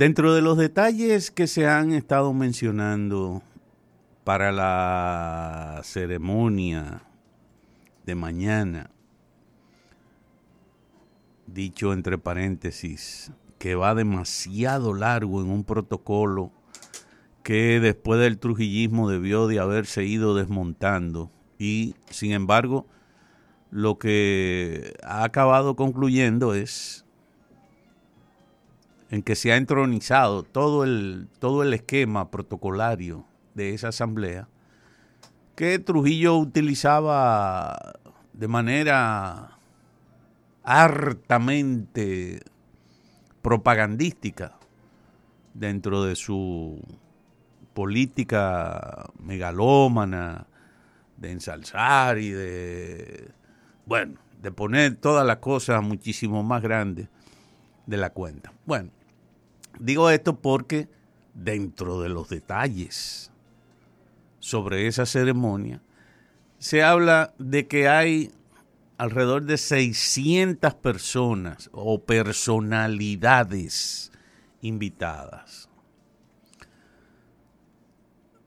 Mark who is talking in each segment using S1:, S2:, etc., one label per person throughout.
S1: Dentro de los detalles que se han estado mencionando para la ceremonia de mañana, dicho entre paréntesis, que va demasiado largo en un protocolo que después del trujillismo debió de haberse ido desmontando y sin embargo lo que ha acabado concluyendo es en que se ha entronizado todo el, todo el esquema protocolario de esa asamblea que Trujillo utilizaba de manera hartamente propagandística dentro de su política megalómana de ensalzar y de, bueno, de poner todas las cosas muchísimo más grandes de la cuenta. Bueno, digo esto porque dentro de los detalles sobre esa ceremonia, se habla de que hay alrededor de 600 personas o personalidades invitadas.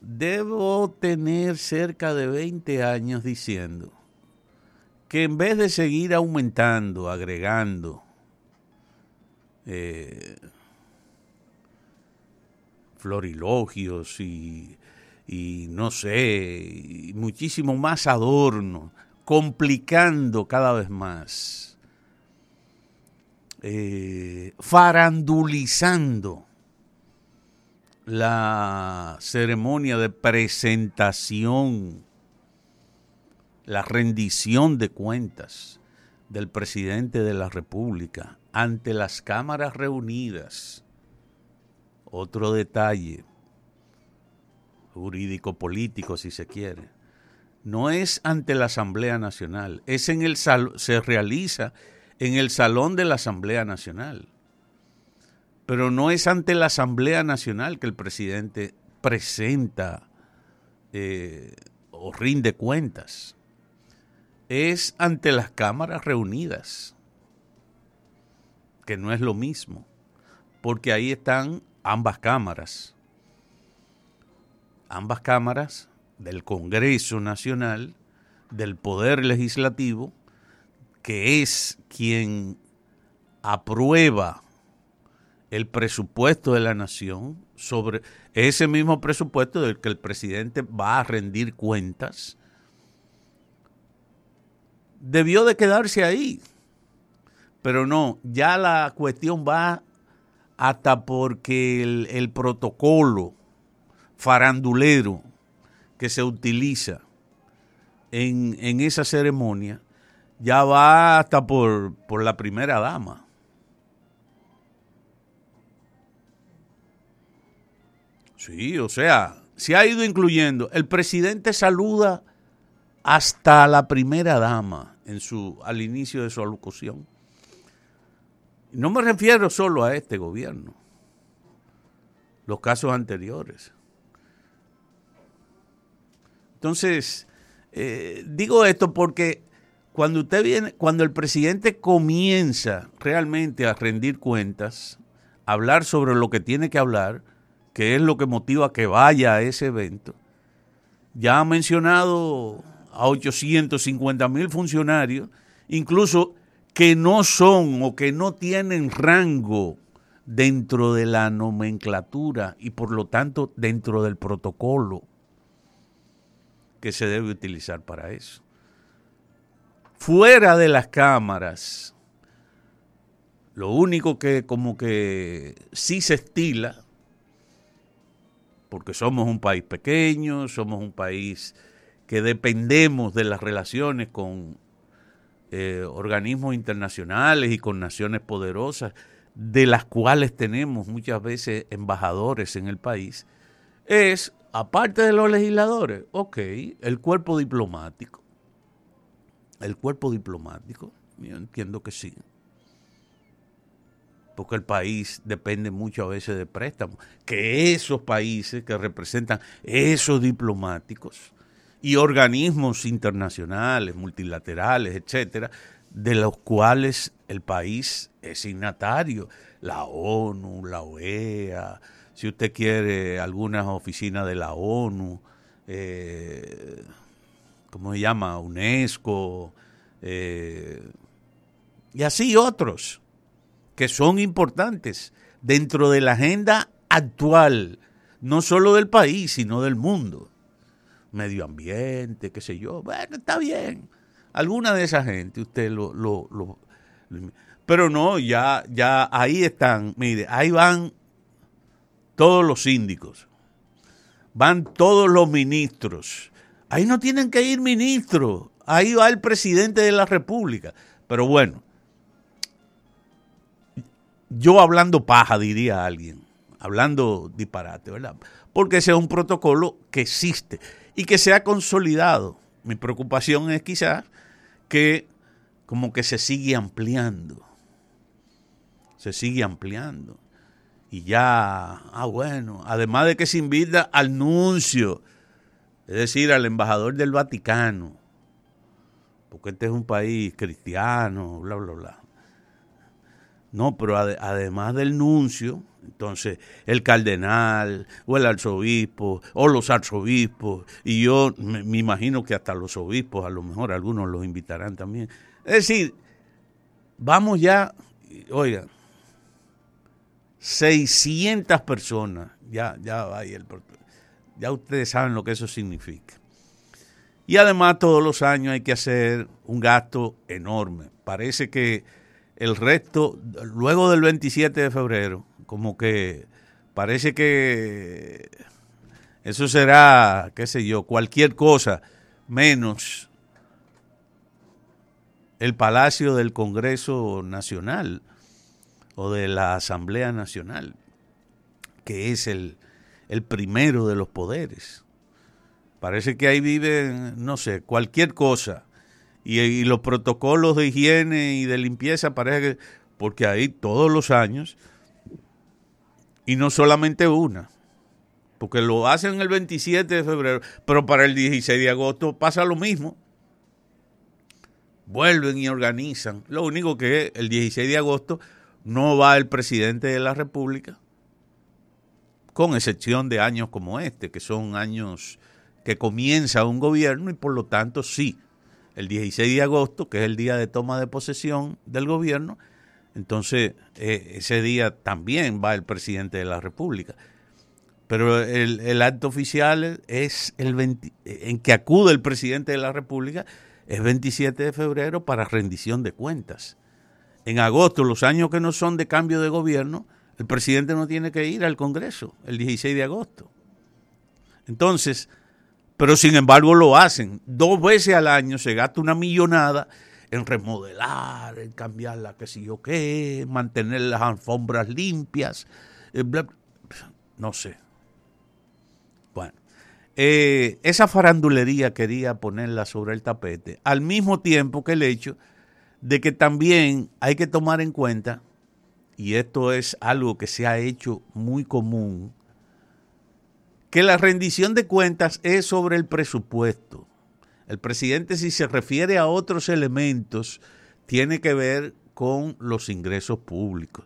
S1: Debo tener cerca de 20 años diciendo que en vez de seguir aumentando, agregando eh, florilogios y y no sé, muchísimo más adorno, complicando cada vez más, eh, farandulizando la ceremonia de presentación, la rendición de cuentas del presidente de la República ante las cámaras reunidas. Otro detalle, jurídico político si se quiere. No es ante la Asamblea Nacional, es en el se realiza en el salón de la Asamblea Nacional. Pero no es ante la Asamblea Nacional que el presidente presenta eh, o rinde cuentas. Es ante las cámaras reunidas, que no es lo mismo, porque ahí están ambas cámaras ambas cámaras del Congreso Nacional, del Poder Legislativo, que es quien aprueba el presupuesto de la nación sobre ese mismo presupuesto del que el presidente va a rendir cuentas, debió de quedarse ahí. Pero no, ya la cuestión va hasta porque el, el protocolo farandulero que se utiliza en, en esa ceremonia ya va hasta por, por la primera dama. Sí, o sea, se ha ido incluyendo. El presidente saluda hasta la primera dama en su, al inicio de su alocución. No me refiero solo a este gobierno, los casos anteriores. Entonces, eh, digo esto porque cuando usted viene, cuando el presidente comienza realmente a rendir cuentas, a hablar sobre lo que tiene que hablar, que es lo que motiva que vaya a ese evento, ya ha mencionado a 850 mil funcionarios, incluso que no son o que no tienen rango dentro de la nomenclatura y por lo tanto dentro del protocolo que se debe utilizar para eso. Fuera de las cámaras, lo único que como que sí se estila, porque somos un país pequeño, somos un país que dependemos de las relaciones con eh, organismos internacionales y con naciones poderosas, de las cuales tenemos muchas veces embajadores en el país, es aparte de los legisladores, ok, el cuerpo diplomático. El cuerpo diplomático, yo entiendo que sí. Porque el país depende muchas veces de préstamos. Que esos países que representan esos diplomáticos y organismos internacionales, multilaterales, etcétera, de los cuales el país es signatario. la ONU, la OEA, si usted quiere algunas oficinas de la ONU, eh, ¿cómo se llama? UNESCO, eh, y así otros que son importantes dentro de la agenda actual, no solo del país, sino del mundo. Medio ambiente, qué sé yo. Bueno, está bien. Alguna de esa gente usted lo, lo, pero no, ya, ya ahí están, mire, ahí van todos los síndicos, van todos los ministros. Ahí no tienen que ir ministros, ahí va el presidente de la República. Pero bueno, yo hablando paja, diría alguien, hablando disparate, ¿verdad? Porque ese es un protocolo que existe y que se ha consolidado. Mi preocupación es quizás que como que se sigue ampliando. Se sigue ampliando. Y ya, ah, bueno, además de que se invita al nuncio, es decir, al embajador del Vaticano, porque este es un país cristiano, bla, bla, bla. No, pero además del nuncio, entonces el cardenal o el arzobispo o los arzobispos, y yo me, imagino que hasta los obispos, a lo mejor algunos los invitarán también. Es decir, vamos ya, oiga, 600 personas, ya, ya el ya ustedes saben lo que eso significa. Y además todos los años hay que hacer un gasto enorme. Parece que el resto, luego del 27 de febrero, como que parece que eso será, qué sé yo, cualquier cosa menos el Palacio del Congreso Nacional o de la Asamblea Nacional, que es el, el primero de los poderes. Parece que ahí vive, no sé, cualquier cosa y, los protocolos de higiene y de limpieza parece que, porque ahí todos los años, y no solamente una, porque lo hacen el 27 de febrero, pero para el 16 de agosto pasa lo mismo. Vuelven y organizan. Lo único que el 16 de agosto no va el presidente de la República, con excepción de años como este, que son años que comienza un gobierno y por lo tanto sí, el 16 de agosto, que es el día de toma de posesión del gobierno, entonces eh, ese día también va el presidente de la República. Pero el, acto oficial es el en que acude el presidente de la República es 27 de febrero para rendición de cuentas. En agosto, los años que no son de cambio de gobierno, el presidente no tiene que ir al Congreso el 16 de agosto. Entonces, pero sin embargo lo hacen. Dos veces al año se gasta una millonada en remodelar, en cambiar la que sé yo qué, mantener las alfombras limpias, eh, no sé. Bueno, eh, esa farandulería quería ponerla sobre el tapete, al mismo tiempo que el hecho de que también hay que tomar en cuenta, y esto es algo que se ha hecho muy común, que la rendición de cuentas es sobre el presupuesto. El presidente, si se refiere a otros elementos, tiene que ver con los ingresos públicos,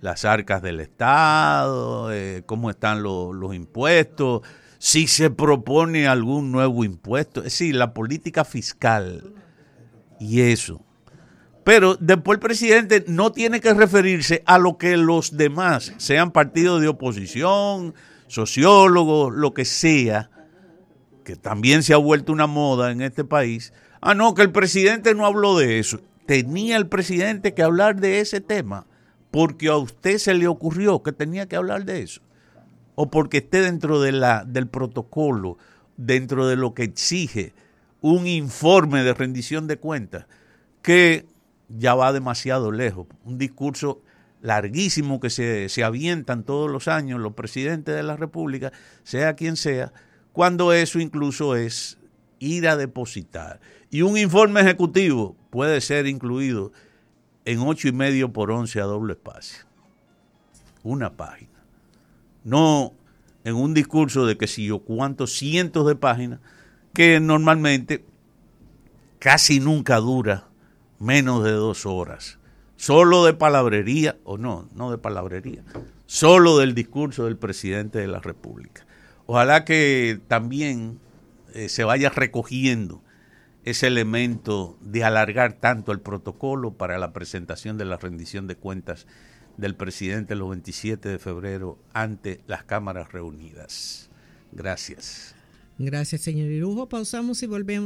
S1: las arcas del Estado, eh, cómo están los impuestos, si se propone algún nuevo impuesto, es decir, la política fiscal y eso. Pero después el presidente no tiene que referirse a lo que los demás, sean partidos de oposición, sociólogos, lo que sea, que también se ha vuelto una moda en este país. Ah, no, que el presidente no habló de eso. Tenía el presidente que hablar de ese tema porque a usted se le ocurrió que tenía que hablar de eso. O porque esté dentro de la, del protocolo, dentro de lo que exige un informe de rendición de cuentas, que ya va demasiado lejos. Un discurso larguísimo que se, se avientan todos los años los presidentes de la República, sea quien sea, cuando eso incluso es ir a depositar. Y un informe ejecutivo puede ser incluido en ocho y medio por once a doble espacio. Una página. No en un discurso de que si yo cuántos cientos de páginas, que normalmente casi nunca dura menos de dos horas solo de palabrería, o no, no de palabrería, solo del discurso del presidente de la República. Ojalá que también eh, se vaya recogiendo ese elemento de alargar tanto el protocolo para la presentación de la rendición de cuentas del presidente los 27 de febrero ante las cámaras reunidas. Gracias.
S2: Gracias, señor Irujo. Pausamos y volvemos.